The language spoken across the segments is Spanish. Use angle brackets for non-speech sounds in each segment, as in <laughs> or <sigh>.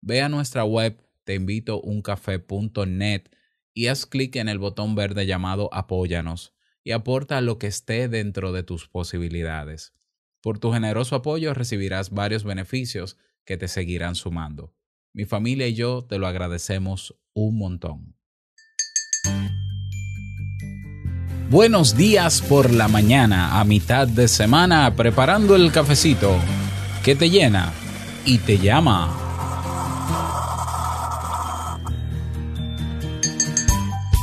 Ve a nuestra web teinvitouncafé.net y haz clic en el botón verde llamado Apóyanos y aporta lo que esté dentro de tus posibilidades. Por tu generoso apoyo recibirás varios beneficios que te seguirán sumando. Mi familia y yo te lo agradecemos un montón. Buenos días por la mañana, a mitad de semana, preparando el cafecito que te llena y te llama.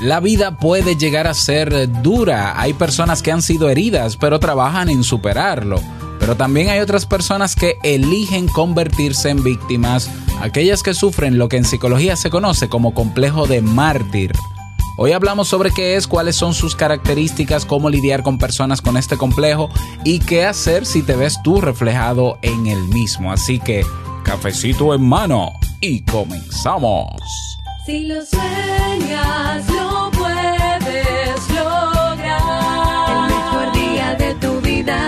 La vida puede llegar a ser dura. Hay personas que han sido heridas, pero trabajan en superarlo. Pero también hay otras personas que eligen convertirse en víctimas, aquellas que sufren lo que en psicología se conoce como complejo de mártir. Hoy hablamos sobre qué es, cuáles son sus características, cómo lidiar con personas con este complejo y qué hacer si te ves tú reflejado en el mismo. Así que, cafecito en mano y comenzamos. Si lo sueñas, lo puedes lograr. El mejor día de tu vida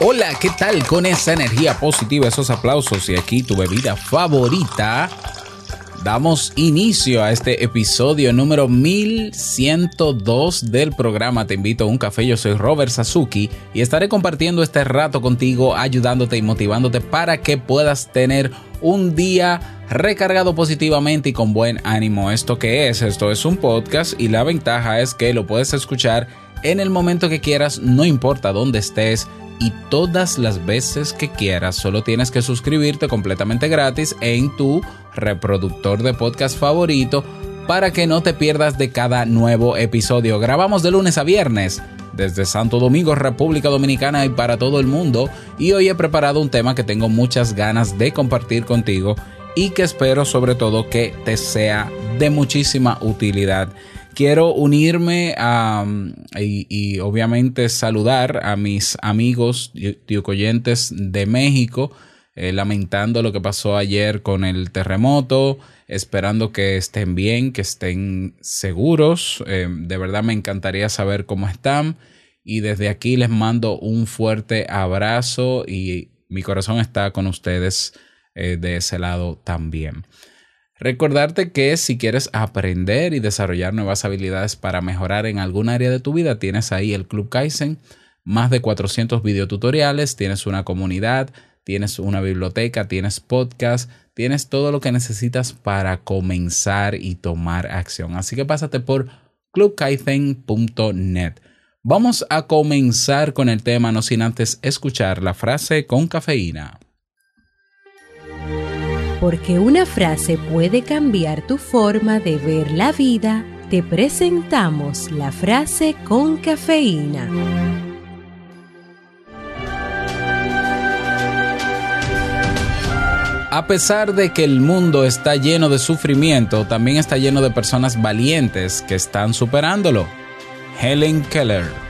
Hola, ¿qué tal con esa energía positiva, esos aplausos y aquí tu bebida favorita? Damos inicio a este episodio número 1102 del programa Te invito a un café. Yo soy Robert Sasuki y estaré compartiendo este rato contigo, ayudándote y motivándote para que puedas tener un día recargado positivamente y con buen ánimo. ¿Esto qué es? Esto es un podcast y la ventaja es que lo puedes escuchar en el momento que quieras, no importa dónde estés y todas las veces que quieras. Solo tienes que suscribirte completamente gratis en tu reproductor de podcast favorito para que no te pierdas de cada nuevo episodio. Grabamos de lunes a viernes desde Santo Domingo, República Dominicana y para todo el mundo. Y hoy he preparado un tema que tengo muchas ganas de compartir contigo y que espero sobre todo que te sea de muchísima utilidad quiero unirme a, y, y, obviamente saludar a mis amigos tiocoyentes de México, eh, lamentando lo que pasó ayer con el terremoto, esperando que estén bien, que estén seguros. Eh, de verdad me encantaría saber cómo están y desde aquí les mando un fuerte abrazo y mi corazón está con ustedes eh, de ese lado también. Recordarte que si quieres aprender y desarrollar nuevas habilidades para mejorar en algún área de tu vida, tienes ahí el Club Kaizen, más de 400 videotutoriales, tienes una comunidad, tienes una biblioteca, tienes podcast, tienes todo lo que necesitas para comenzar y tomar acción. Así que pásate por clubkaizen.net. Vamos a comenzar con el tema, no sin antes escuchar la frase con cafeína. Porque una frase puede cambiar tu forma de ver la vida, te presentamos la frase con cafeína. A pesar de que el mundo está lleno de sufrimiento, también está lleno de personas valientes que están superándolo. Helen Keller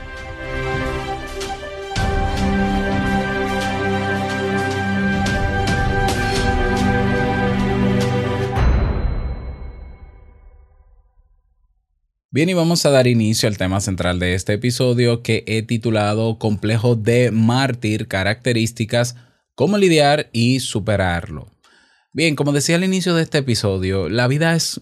Bien, y vamos a dar inicio al tema central de este episodio que he titulado Complejo de mártir, características, cómo lidiar y superarlo. Bien, como decía al inicio de este episodio, la vida es...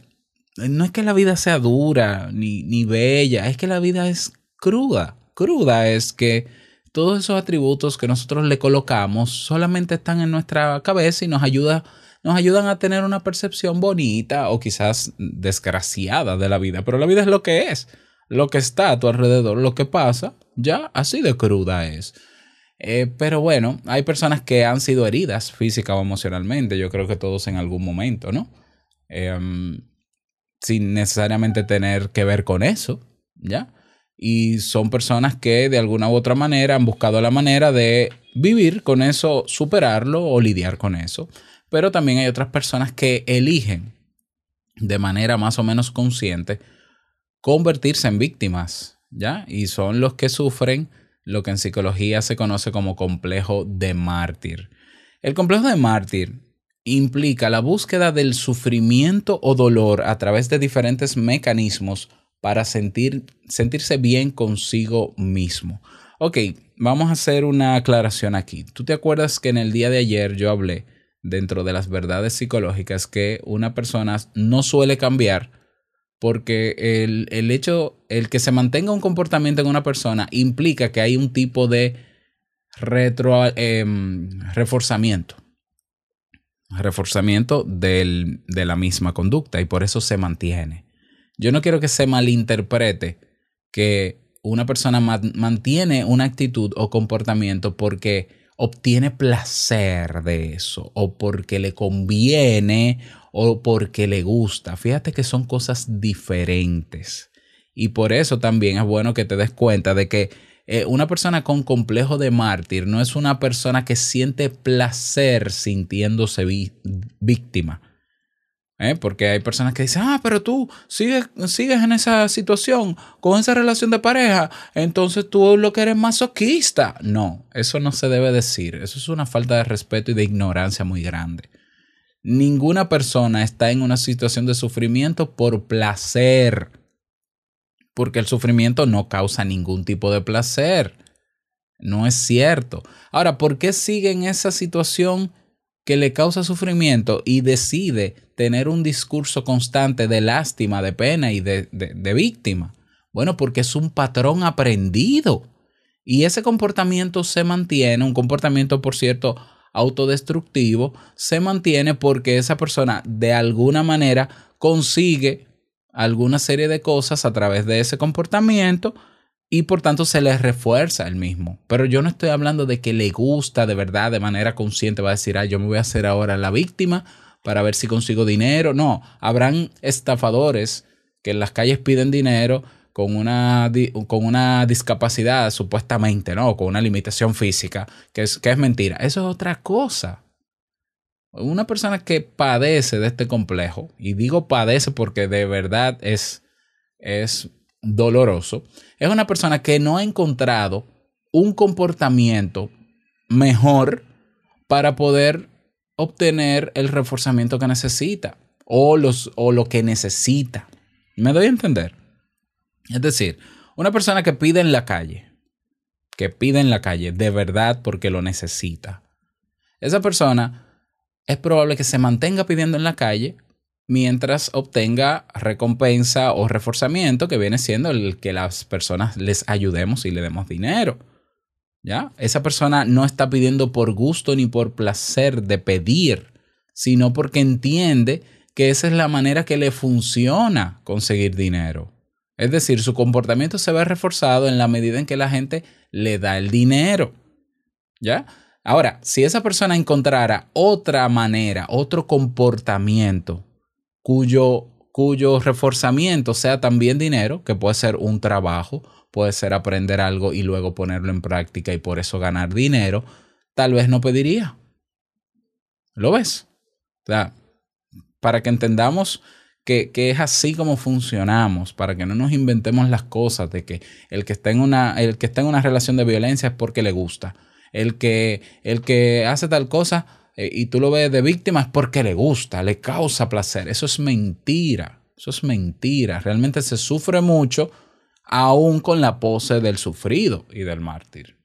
No es que la vida sea dura ni, ni bella, es que la vida es cruda. Cruda es que todos esos atributos que nosotros le colocamos solamente están en nuestra cabeza y nos ayuda nos ayudan a tener una percepción bonita o quizás desgraciada de la vida, pero la vida es lo que es, lo que está a tu alrededor, lo que pasa, ya así de cruda es. Eh, pero bueno, hay personas que han sido heridas física o emocionalmente, yo creo que todos en algún momento, ¿no? Em, sin necesariamente tener que ver con eso, ¿ya? Y son personas que de alguna u otra manera han buscado la manera de vivir con eso, superarlo o lidiar con eso pero también hay otras personas que eligen de manera más o menos consciente convertirse en víctimas, ¿ya? Y son los que sufren lo que en psicología se conoce como complejo de mártir. El complejo de mártir implica la búsqueda del sufrimiento o dolor a través de diferentes mecanismos para sentir, sentirse bien consigo mismo. Ok, vamos a hacer una aclaración aquí. ¿Tú te acuerdas que en el día de ayer yo hablé dentro de las verdades psicológicas que una persona no suele cambiar porque el, el, hecho, el que se mantenga un comportamiento en una persona implica que hay un tipo de retro, eh, reforzamiento. Reforzamiento del, de la misma conducta y por eso se mantiene. Yo no quiero que se malinterprete que una persona mantiene una actitud o comportamiento porque obtiene placer de eso, o porque le conviene, o porque le gusta. Fíjate que son cosas diferentes. Y por eso también es bueno que te des cuenta de que eh, una persona con complejo de mártir no es una persona que siente placer sintiéndose víctima. ¿Eh? Porque hay personas que dicen, ah, pero tú sigues, sigues en esa situación, con esa relación de pareja, entonces tú lo que eres masoquista. No, eso no se debe decir. Eso es una falta de respeto y de ignorancia muy grande. Ninguna persona está en una situación de sufrimiento por placer, porque el sufrimiento no causa ningún tipo de placer. No es cierto. Ahora, ¿por qué sigue en esa situación que le causa sufrimiento y decide tener un discurso constante de lástima, de pena y de, de, víctima? Bueno, porque es un patrón aprendido. Y ese comportamiento se mantiene, un comportamiento, por cierto, autodestructivo, se mantiene porque esa persona de alguna manera consigue alguna serie de cosas a través de ese comportamiento y por tanto se le refuerza el mismo. Pero yo no estoy hablando de que le gusta de verdad, de manera consciente, va a decir, ah, yo me voy a hacer ahora la víctima para ver si consigo dinero. No, habrán estafadores que en las calles piden dinero con una, con una discapacidad supuestamente, ¿no? Con una limitación física, que es, que es mentira. Eso es otra cosa. Una persona que padece de este complejo, y digo padece porque de verdad es, es doloroso, es una persona que no ha encontrado un comportamiento mejor para poder obtener el reforzamiento que necesita o, los, o lo que necesita. ¿Me doy a entender? Es decir, una persona que pide en la calle, que pide en la calle de verdad porque lo necesita, esa persona es probable que se mantenga pidiendo en la calle mientras obtenga recompensa o reforzamiento que viene siendo el que las personas les ayudemos y le demos dinero. ¿Ya? Esa persona no está pidiendo por gusto ni por placer de pedir, sino porque entiende que esa es la manera que le funciona conseguir dinero. Es decir, su comportamiento se ve reforzado en la medida en que la gente le da el dinero. ¿Ya? Ahora, si esa persona encontrara otra manera, otro comportamiento cuyo, cuyo reforzamiento sea también dinero, que puede ser un trabajo, puede ser aprender algo y luego ponerlo en práctica y por eso ganar dinero, tal vez no pediría. ¿Lo ves? Para que entendamos que, que, es así como funcionamos, para que no nos inventemos las cosas de que el que está en una, el que está en una relación de violencia es porque le gusta. El que, el que hace tal cosa eh, y tú lo ves de víctima es porque le gusta, le causa placer. Eso es mentira. Eso es mentira. Realmente se sufre mucho aún con la pose del sufrido y del mártir.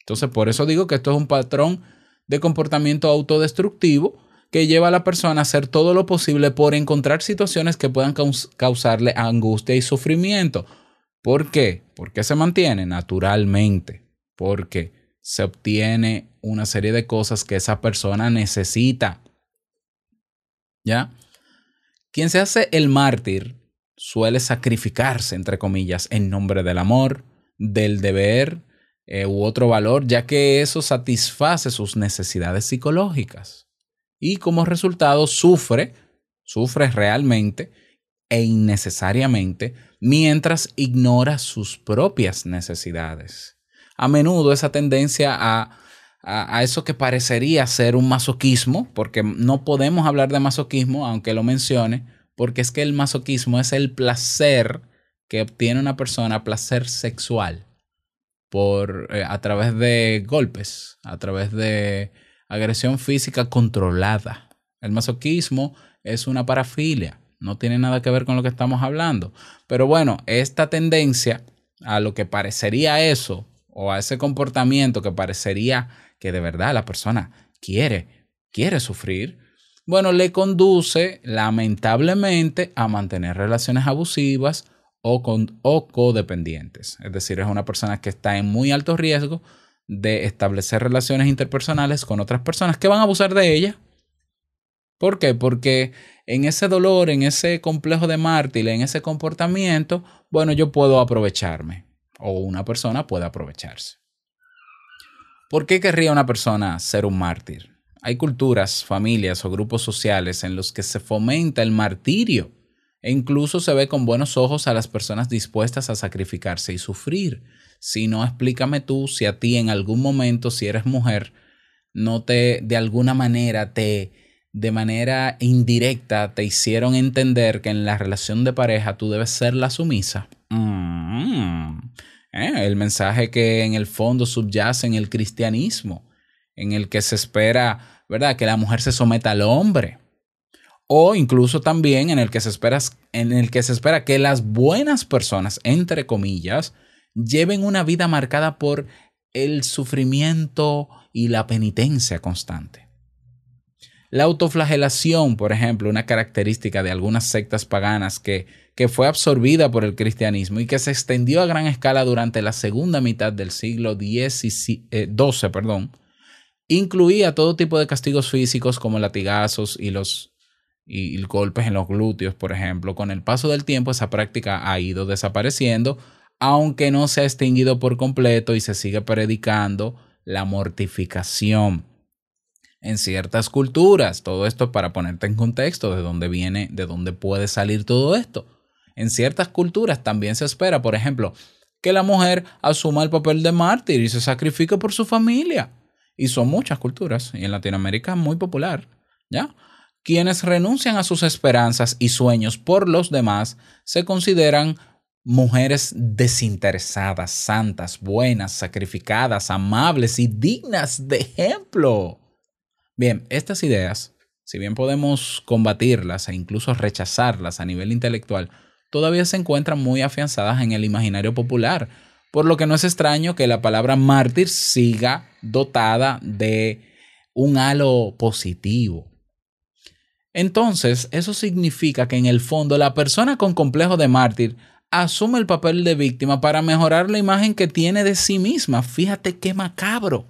Entonces, por eso digo que esto es un patrón de comportamiento autodestructivo que lleva a la persona a hacer todo lo posible por encontrar situaciones que puedan caus- causarle angustia y sufrimiento. ¿Por qué? Porque se mantiene naturalmente. Porque se obtiene una serie de cosas que esa persona necesita. ¿Ya? Quien se hace el mártir suele sacrificarse, entre comillas, en nombre del amor, del deber eh, u otro valor, ya que eso satisface sus necesidades psicológicas. Y como resultado sufre, sufre realmente e innecesariamente, mientras ignora sus propias necesidades. A menudo esa tendencia a, a, eso que parecería ser un masoquismo, porque no podemos hablar de masoquismo, aunque lo mencione, porque es que el masoquismo es el placer que obtiene una persona, placer sexual, por, eh, a través de golpes, a través de agresión física controlada. El masoquismo es una parafilia, no tiene nada que ver con lo que estamos hablando. Pero bueno, esta tendencia a lo que parecería eso, o a ese comportamiento que parecería que de verdad la persona quiere, quiere sufrir, bueno, le conduce lamentablemente a mantener relaciones abusivas o, con, o codependientes. Es decir, es una persona que está en muy alto riesgo de establecer relaciones interpersonales con otras personas que van a abusar de ella. ¿Por qué? Porque en ese dolor, en ese complejo de mártir, en ese comportamiento, bueno, yo puedo aprovecharme o una persona puede aprovecharse. ¿Por qué querría una persona ser un mártir? Hay culturas, familias o grupos sociales en los que se fomenta el martirio e incluso se ve con buenos ojos a las personas dispuestas a sacrificarse y sufrir. Si no, explícame tú si a ti en algún momento, si eres mujer, no te, de alguna manera, te, de manera indirecta, te hicieron entender que en la relación de pareja tú debes ser la sumisa. Mm, eh, el mensaje que en el fondo subyace en el cristianismo, en el que se espera, ¿verdad?, que la mujer se someta al hombre. O incluso también en el que se espera, en el que se espera que las buenas personas, entre comillas, lleven una vida marcada por el sufrimiento y la penitencia constante. La autoflagelación, por ejemplo, una característica de algunas sectas paganas que, que, fue absorbida por el cristianismo y que se extendió a gran escala durante la segunda mitad del siglo XII, eh, perdón, incluía todo tipo de castigos físicos como latigazos y los y, golpes en los glúteos, por ejemplo. Con el paso del tiempo esa práctica ha ido desapareciendo, aunque no se ha extinguido por completo y se sigue predicando la mortificación en ciertas culturas. Todo esto para ponerte en contexto de dónde viene, de dónde puede salir todo esto. En ciertas culturas también se espera, por ejemplo, que la mujer asuma el papel de mártir y se sacrifique por su familia. Y son muchas culturas, y en Latinoamérica muy popular, ¿ya? Quienes renuncian a sus esperanzas y sueños por los demás se consideran mujeres desinteresadas, santas, buenas, sacrificadas, amables y dignas de ejemplo. Bien, estas ideas, si bien podemos combatirlas e incluso rechazarlas a nivel intelectual, todavía se encuentran muy afianzadas en el imaginario popular, por lo que no es extraño que la palabra mártir siga dotada de un halo positivo. Entonces, eso significa que en el fondo la persona con complejo de mártir asume el papel de víctima para mejorar la imagen que tiene de sí misma. Fíjate qué macabro.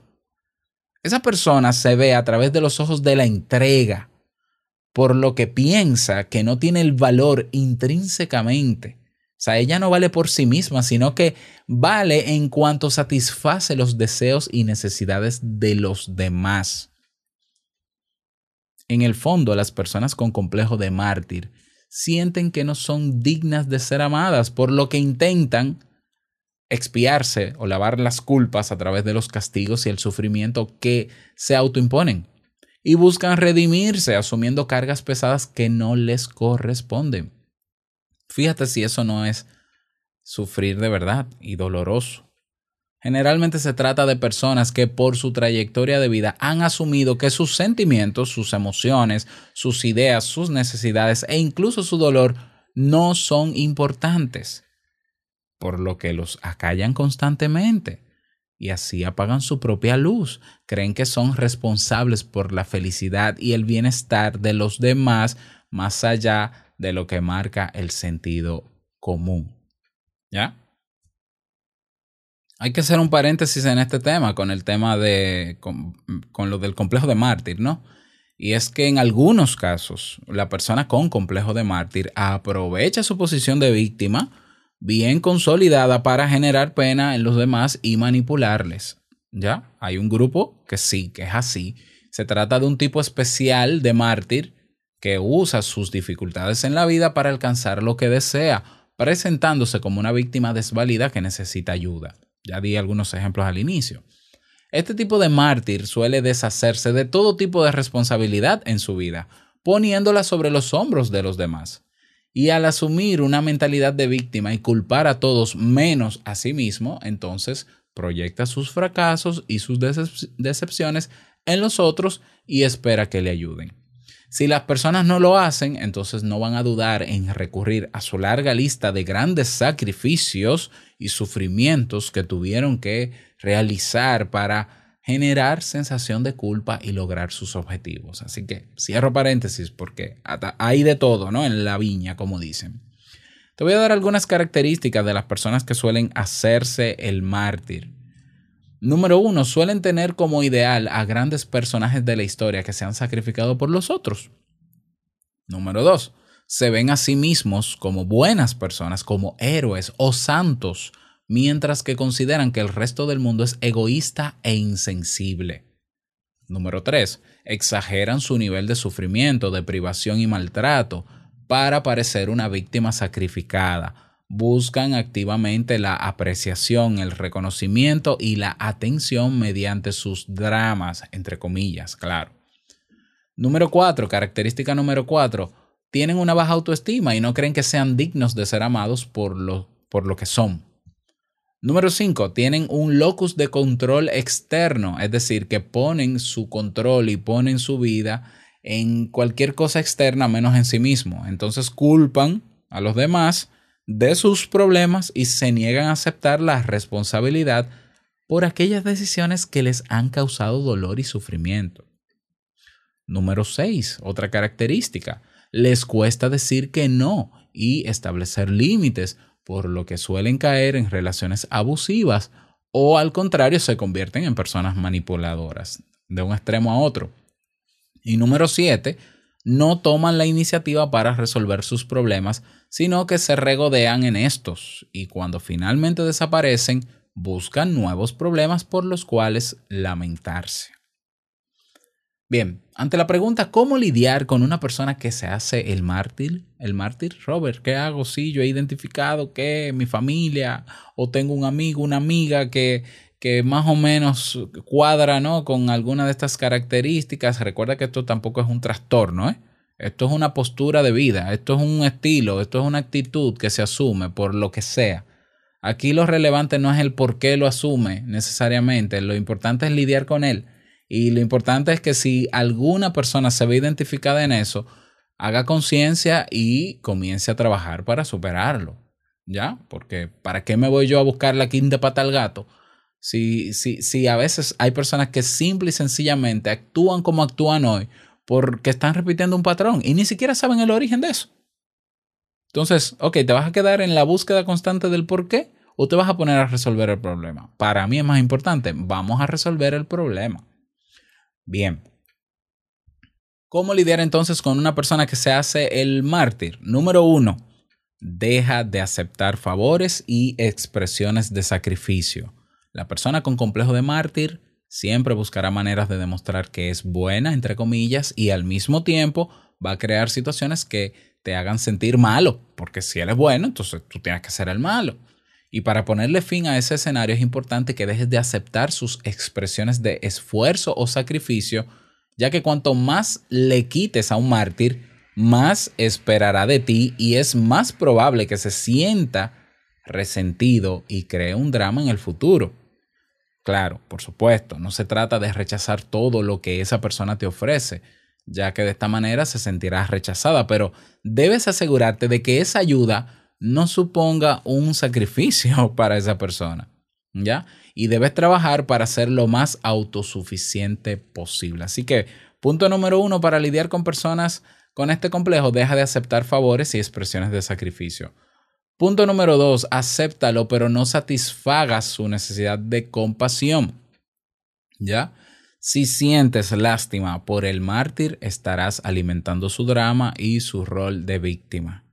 Esa persona se ve a través de los ojos de la entrega, por lo que piensa que no tiene el valor intrínsecamente. O sea, ella no vale por sí misma, sino que vale en cuanto satisface los deseos y necesidades de los demás. En el fondo, las personas con complejo de mártir sienten que no son dignas de ser amadas, por lo que intentan expiarse o lavar las culpas a través de los castigos y el sufrimiento que se autoimponen y buscan redimirse asumiendo cargas pesadas que no les corresponden. Fíjate si eso no es sufrir de verdad y doloroso. Generalmente se trata de personas que por su trayectoria de vida han asumido que sus sentimientos, sus emociones, sus ideas, sus necesidades e incluso su dolor no son importantes, por lo que los acallan constantemente y así apagan su propia luz. Creen que son responsables por la felicidad y el bienestar de los demás más allá de lo que marca el sentido común. ¿Ya? Hay que hacer un paréntesis en este tema con el tema de, con, con, lo del complejo de mártir, ¿no? Y es que en algunos casos la persona con complejo de mártir aprovecha su posición de víctima bien consolidada para generar pena en los demás y manipularles. ¿Ya? Hay un grupo que sí, que es así. Se trata de un tipo especial de mártir que usa sus dificultades en la vida para alcanzar lo que desea, presentándose como una víctima desvalida que necesita ayuda. Ya di algunos ejemplos al inicio. Este tipo de mártir suele deshacerse de todo tipo de responsabilidad en su vida, poniéndola sobre los hombros de los demás. Y al asumir una mentalidad de víctima y culpar a todos menos a sí mismo, entonces proyecta sus fracasos y sus decepciones en los otros y espera que le ayuden. Si las personas no lo hacen, entonces no van a dudar en recurrir a su larga lista de grandes sacrificios y sufrimientos que tuvieron que realizar para generar sensación de culpa y lograr sus objetivos. Así que cierro paréntesis porque hay de todo, ¿no? En la viña, como dicen. Te voy a dar algunas características de las personas que suelen hacerse el mártir. Número uno, suelen tener como ideal a grandes personajes de la historia que se han sacrificado por los otros. Número dos, se ven a sí mismos como buenas personas, como héroes o santos, mientras que consideran que el resto del mundo es egoísta e insensible. Número tres, exageran su nivel de sufrimiento, de privación y maltrato para parecer una víctima sacrificada buscan activamente la apreciación, el reconocimiento y la atención mediante sus dramas, entre comillas, claro. Número cuatro, característica número cuatro, tienen una baja autoestima y no creen que sean dignos de ser amados por lo, por lo que son. Número 5. Tienen un locus de control externo, es decir, que ponen su control y ponen su vida en cualquier cosa externa menos en sí mismo. Entonces culpan a los demás de sus problemas y se niegan a aceptar la responsabilidad por aquellas decisiones que les han causado dolor y sufrimiento. Número 6. Otra característica. Les cuesta decir que no y establecer límites, por lo que suelen caer en relaciones abusivas o al contrario se convierten en personas manipuladoras de un extremo a otro. Y número 7 no toman la iniciativa para resolver sus problemas, sino que se regodean en estos y cuando finalmente desaparecen, buscan nuevos problemas por los cuales lamentarse. Bien, ante la pregunta ¿cómo lidiar con una persona que se hace el mártir? El mártir, Robert, ¿qué hago si yo he identificado que mi familia o tengo un amigo, una amiga que que más o menos cuadra ¿no? con alguna de estas características. Recuerda que esto tampoco es un trastorno, ¿eh? esto es una postura de vida, esto es un estilo, esto es una actitud que se asume por lo que sea. Aquí lo relevante no es el por qué lo asume necesariamente, lo importante es lidiar con él. Y lo importante es que si alguna persona se ve identificada en eso, haga conciencia y comience a trabajar para superarlo. ¿Ya? Porque ¿para qué me voy yo a buscar la quinta pata al gato? Si, si, si a veces hay personas que simple y sencillamente actúan como actúan hoy porque están repitiendo un patrón y ni siquiera saben el origen de eso. Entonces, ok, ¿te vas a quedar en la búsqueda constante del por qué o te vas a poner a resolver el problema? Para mí es más importante, vamos a resolver el problema. Bien. ¿Cómo lidiar entonces con una persona que se hace el mártir? Número uno, deja de aceptar favores y expresiones de sacrificio. La persona con complejo de mártir siempre buscará maneras de demostrar que es buena, entre comillas, y al mismo tiempo va a crear situaciones que te hagan sentir malo, porque si él es bueno, entonces tú tienes que ser el malo. Y para ponerle fin a ese escenario es importante que dejes de aceptar sus expresiones de esfuerzo o sacrificio, ya que cuanto más le quites a un mártir, más esperará de ti y es más probable que se sienta resentido y cree un drama en el futuro. Claro, por supuesto, no se trata de rechazar todo lo que esa persona te ofrece, ya que de esta manera se sentirá rechazada, pero debes asegurarte de que esa ayuda no suponga un sacrificio <laughs> para esa persona, ¿ya? Y debes trabajar para ser lo más autosuficiente posible. Así que, punto número uno para lidiar con personas con este complejo, deja de aceptar favores y expresiones de sacrificio. Punto número dos, acéptalo, pero no satisfagas su necesidad de compasión. ¿Ya? Si sientes lástima por el mártir, estarás alimentando su drama y su rol de víctima.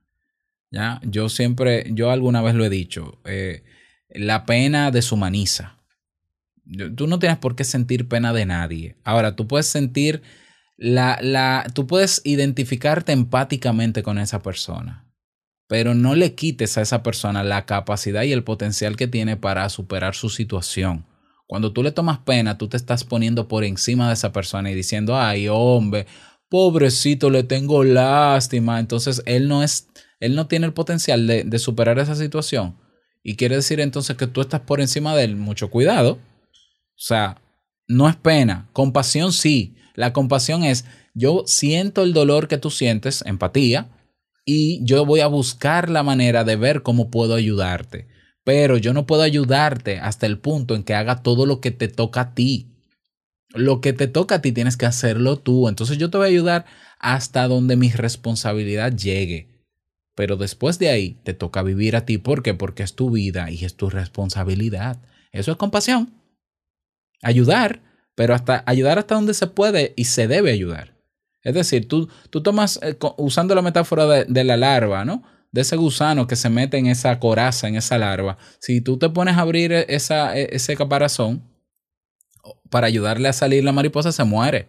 ¿Ya? Yo siempre, yo alguna vez lo he dicho, eh, la pena deshumaniza. Tú no tienes por qué sentir pena de nadie. Ahora, tú puedes sentir la, la, tú puedes identificarte empáticamente con esa persona pero no le quites a esa persona la capacidad y el potencial que tiene para superar su situación. Cuando tú le tomas pena, tú te estás poniendo por encima de esa persona y diciendo, ay, hombre, pobrecito, le tengo lástima. Entonces, él no es, él no tiene el potencial de, superar esa situación. Y quiere decir entonces que tú estás por encima de él. Mucho cuidado. O sea, no es pena. Compasión sí. La compasión es, yo siento el dolor que tú sientes, empatía, y yo voy a buscar la manera de ver cómo puedo ayudarte. Pero yo no puedo ayudarte hasta el punto en que haga todo lo que te toca a ti. Lo que te toca a ti tienes que hacerlo tú. Entonces yo te voy a ayudar hasta donde mi responsabilidad llegue. Pero después de ahí te toca vivir a ti. ¿Por qué? Porque es tu vida y es tu responsabilidad. Eso es compasión. Ayudar, pero hasta ayudar hasta donde se puede y se debe ayudar. Es decir, tú, tú tomas, eh, usando la metáfora de, la larva, ¿no? De ese gusano que se mete en esa coraza, en esa larva. Si tú te pones a abrir e, esa, e, ese caparazón para ayudarle a salir la mariposa, se muere.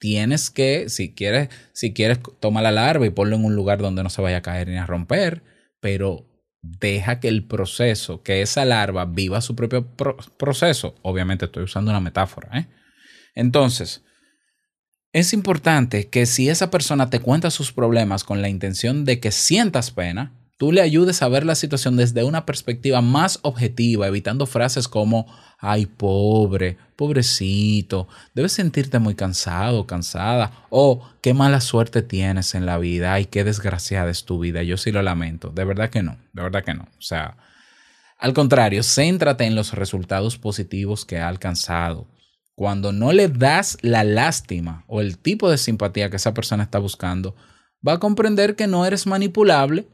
Tienes que, si quieres, si quieres, toma la larva y ponlo en un lugar donde no se vaya a caer ni a romper, pero deja que el proceso, que esa larva viva su propio proceso. Obviamente estoy usando una metáfora. ¿eh? Entonces, es importante que si esa persona te cuenta sus problemas con la intención de que sientas pena, tú le ayudes a ver la situación desde una perspectiva más objetiva, evitando frases como, ay, pobre, pobrecito, debes sentirte muy cansado, cansada, o qué mala suerte tienes en la vida, ay, qué desgraciada es tu vida, yo sí lo lamento, de verdad que no, de verdad que no, o sea, al contrario, céntrate en los resultados positivos que ha alcanzado. Cuando no le das la lástima o el tipo de simpatía que esa persona está buscando, va a comprender que no eres manipulable,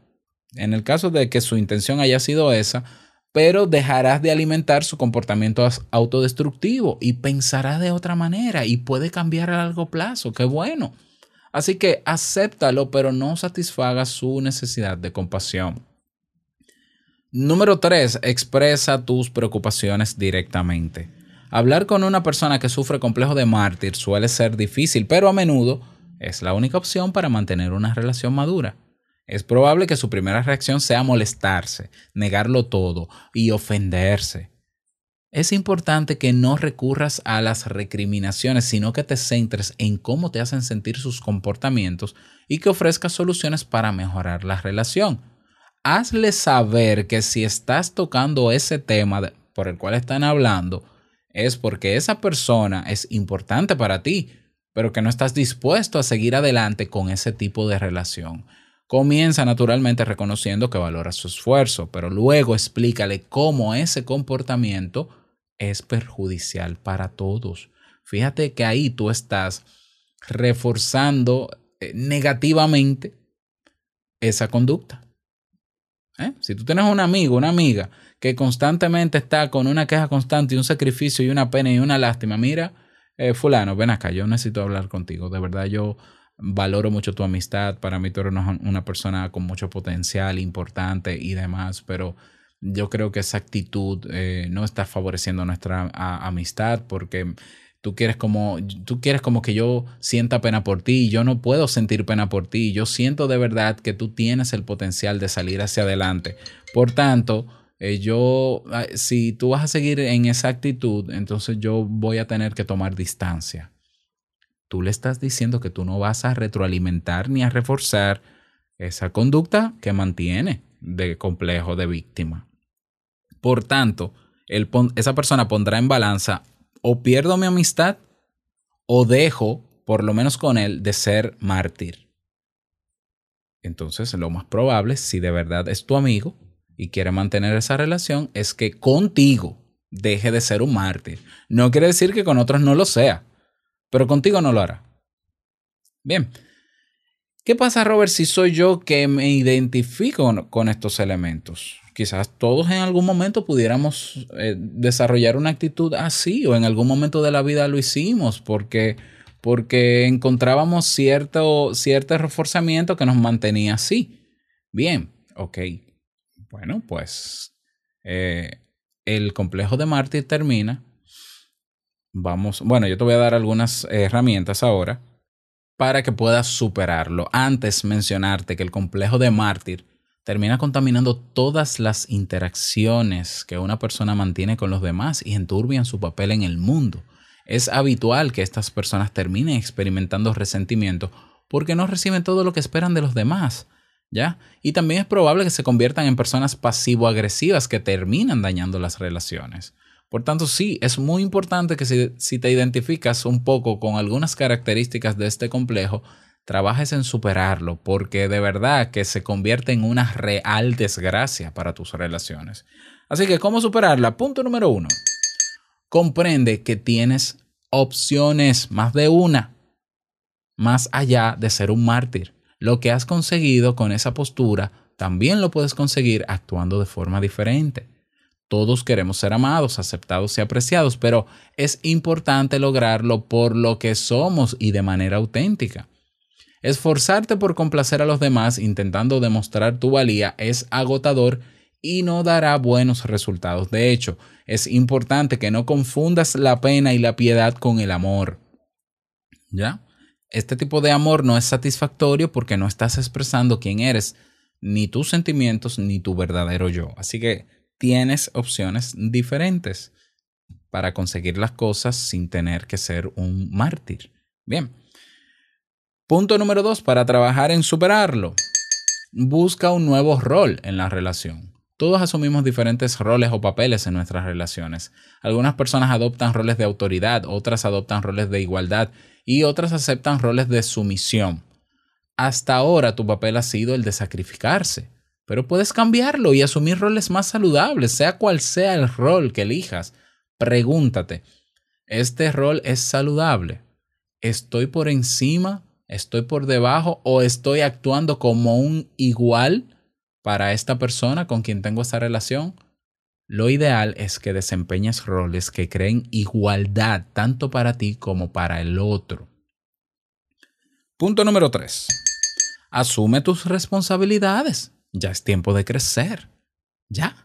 en el caso de que su intención haya sido esa, pero dejarás de alimentar su comportamiento autodestructivo y pensará de otra manera y puede cambiar a largo plazo. Qué bueno. Así que acéptalo, pero no satisfaga su necesidad de compasión. Número 3. Expresa tus preocupaciones directamente. Hablar con una persona que sufre complejo de mártir suele ser difícil, pero a menudo es la única opción para mantener una relación madura. Es probable que su primera reacción sea molestarse, negarlo todo y ofenderse. Es importante que no recurras a las recriminaciones, sino que te centres en cómo te hacen sentir sus comportamientos y que ofrezcas soluciones para mejorar la relación. Hazle saber que si estás tocando ese tema por el cual están hablando, es porque esa persona es importante para ti, pero que no estás dispuesto a seguir adelante con ese tipo de relación. Comienza naturalmente reconociendo que valora su esfuerzo, pero luego explícale cómo ese comportamiento es perjudicial para todos. Fíjate que ahí tú estás reforzando eh, negativamente esa conducta. ¿Eh? Si tú tienes un amigo, una amiga que constantemente está con una queja constante y un sacrificio y una pena y una lástima, mira, eh, fulano, ven acá, yo necesito hablar contigo. De verdad, yo valoro mucho tu amistad. Para mí tú eres una, persona con mucho potencial, importante y demás, pero yo creo que esa actitud eh, no está favoreciendo nuestra amistad porque tú quieres como tú quieres como que yo sienta pena por ti y yo no puedo sentir pena por ti yo siento de verdad que tú tienes el potencial de salir hacia adelante por tanto eh, yo, ah, si tú vas a seguir en esa actitud, entonces yo voy a tener que tomar distancia. Tú le estás diciendo que tú no vas a retroalimentar ni a reforzar esa conducta que mantiene de complejo de víctima. Por tanto, esa persona pondrá en balanza o pierdo mi amistad o dejo por lo menos con él, de ser mártir. Entonces, lo más probable, si de verdad es tu amigo y quiere mantener esa relación, es que contigo deje de ser un mártir. No quiere decir que con otros no lo sea, pero contigo no lo hará. Bien. ¿Qué pasa, Robert, si soy yo que me identifico con, estos elementos? Quizás todos en algún momento pudiéramos eh, desarrollar una actitud así o en algún momento de la vida lo hicimos porque, porque encontrábamos cierto, cierto reforzamiento que nos mantenía así. Bien, ok. Bueno, pues eh, el complejo de mártir termina. Vamos, bueno, yo te voy a dar algunas herramientas ahora para que puedas superarlo. Antes mencionarte que el complejo de mártir termina contaminando todas las interacciones que una persona mantiene con los demás y enturbian su papel en el mundo. Es habitual que estas personas terminen experimentando resentimiento porque no reciben todo lo que esperan de los demás. ¿Ya? Y también es probable que se conviertan en personas pasivo-agresivas que terminan dañando las relaciones. Por tanto, sí, es muy importante que si, te identificas un poco con algunas características de este complejo, trabajes en superarlo, porque de verdad que se convierte en una real desgracia para tus relaciones. Así que, ¿cómo superarla? Punto número uno. Comprende que tienes opciones, más de una, más allá de ser un mártir. Lo que has conseguido con esa postura, también lo puedes conseguir actuando de forma diferente. Todos queremos ser amados, aceptados y apreciados, pero es importante lograrlo por lo que somos y de manera auténtica. Esforzarte por complacer a los demás intentando demostrar tu valía es agotador y no dará buenos resultados. De hecho, es importante que no confundas la pena y la piedad con el amor. ¿Ya? Este tipo de amor no es satisfactorio porque no estás expresando quién eres, ni tus sentimientos, ni tu verdadero yo. Así que tienes opciones diferentes para conseguir las cosas sin tener que ser un mártir. Bien. Punto número dos, para trabajar en superarlo. Busca un nuevo rol en la relación. Todos asumimos diferentes roles o papeles en nuestras relaciones. Algunas personas adoptan roles de autoridad, otras adoptan roles de igualdad y otras aceptan roles de sumisión. Hasta ahora tu papel ha sido el de sacrificarse, pero puedes cambiarlo y asumir roles más saludables, sea cual sea el rol que elijas. Pregúntate, ¿este rol es saludable? ¿Estoy por encima? ¿Estoy por debajo? ¿O estoy actuando como un igual para esta persona con quien tengo esta relación? Lo ideal es que desempeñes roles que creen igualdad tanto para ti como para el otro. Punto número 3. Asume tus responsabilidades ya es tiempo de crecer. Ya.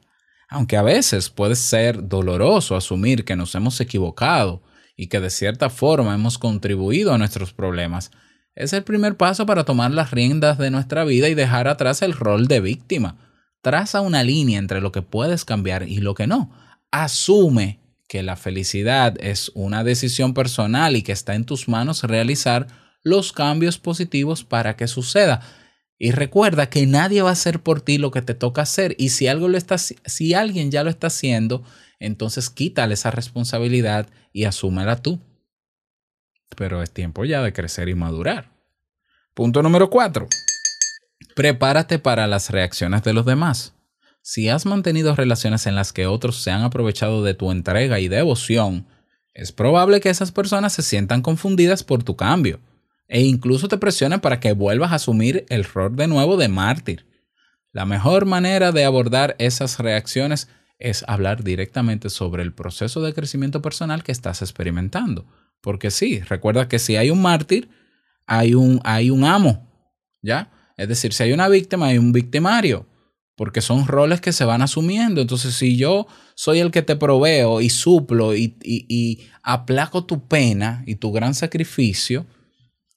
Aunque a veces puede ser doloroso asumir que nos hemos equivocado y que de cierta forma hemos contribuido a nuestros problemas, es el primer paso para tomar las riendas de nuestra vida y dejar atrás el rol de víctima. Traza una línea entre lo que puedes cambiar y lo que no. Asume que la felicidad es una decisión personal y que está en tus manos realizar los cambios positivos para que suceda. Y recuerda que nadie va a hacer por ti lo que te toca hacer. Y si, algo lo está, si alguien ya lo está haciendo, entonces quítale esa responsabilidad y asúmela tú. Pero es tiempo ya de crecer y madurar. Punto número cuatro. Prepárate para las reacciones de los demás. Si has mantenido relaciones en las que otros se han aprovechado de tu entrega y devoción, es probable que esas personas se sientan confundidas por tu cambio e incluso te presionan para que vuelvas a asumir el rol de nuevo de mártir. La mejor manera de abordar esas reacciones es hablar directamente sobre el proceso de crecimiento personal que estás experimentando. Porque sí, recuerda que si hay un mártir, hay un, hay un amo, ¿ya? Es decir, si hay una víctima, hay un victimario, porque son roles que se van asumiendo. Entonces, si yo soy el que te proveo y suplo y, y aplaco tu pena y tu gran sacrificio,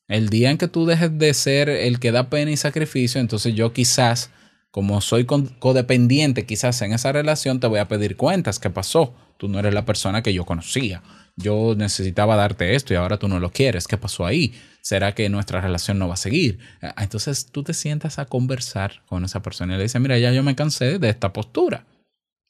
el día en que tú dejes de ser el que da pena y sacrificio, entonces yo quizás, como soy codependiente, quizás en esa relación te voy a pedir cuentas. ¿Qué pasó? Tú no eres la persona que yo conocía. Yo necesitaba darte esto y ahora tú no lo quieres. ¿Qué pasó ahí? ¿Será que nuestra relación no va a seguir? Ah, entonces tú te sientas a conversar con esa persona y le dices, mira, ya yo me cansé de esta postura.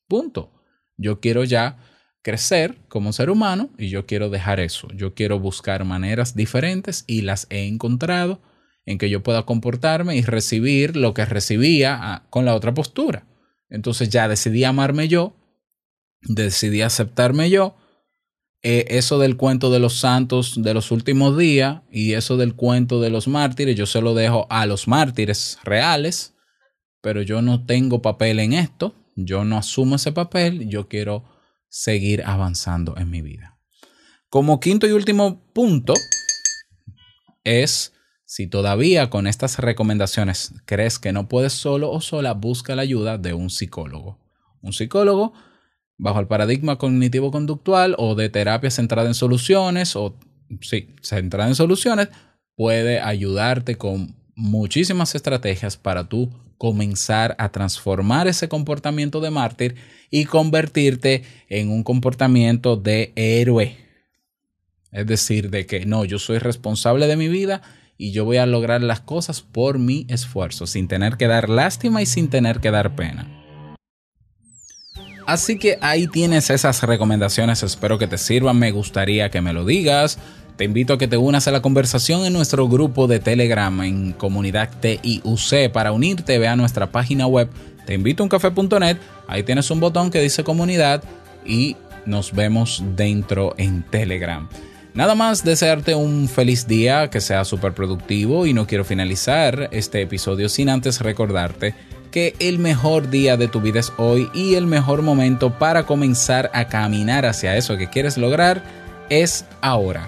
Punto. Yo quiero ya crecer como ser humano y yo quiero dejar eso. Yo quiero buscar maneras diferentes y las he encontrado en que yo pueda comportarme y recibir lo que recibía ah, con la otra postura. Entonces ya decidí amarme yo, decidí aceptarme yo. Eh, eso del cuento de los santos de los últimos días y eso del cuento de los mártires, yo se lo dejo a los mártires reales, pero yo no tengo papel en esto, yo no asumo ese papel, yo quiero seguir avanzando en mi vida. Como quinto y último punto es si todavía con estas recomendaciones crees que no puedes solo o sola, busca la ayuda de un psicólogo. Un psicólogo bajo el paradigma cognitivo-conductual o de terapia centrada en soluciones o sí, centrada en soluciones, puede ayudarte con muchísimas estrategias para tú comenzar a transformar ese comportamiento de mártir y convertirte en un comportamiento de héroe. Es decir, de que no, yo soy responsable de mi vida y yo voy a lograr las cosas por mi esfuerzo, sin tener que dar lástima y sin tener que dar pena. Así que ahí tienes esas recomendaciones, espero que te sirvan, me gustaría que me lo digas. Te invito a que te unas a la conversación en nuestro grupo de Telegram en comunidad TIUC. Para unirte, ve a nuestra página web te invito a uncafe.net. Ahí tienes un botón que dice comunidad y nos vemos dentro en Telegram. Nada más desearte un feliz día, que sea súper productivo y no quiero finalizar este episodio sin antes recordarte que el mejor día de tu vida es hoy y el mejor momento para comenzar a caminar hacia eso que quieres lograr es ahora.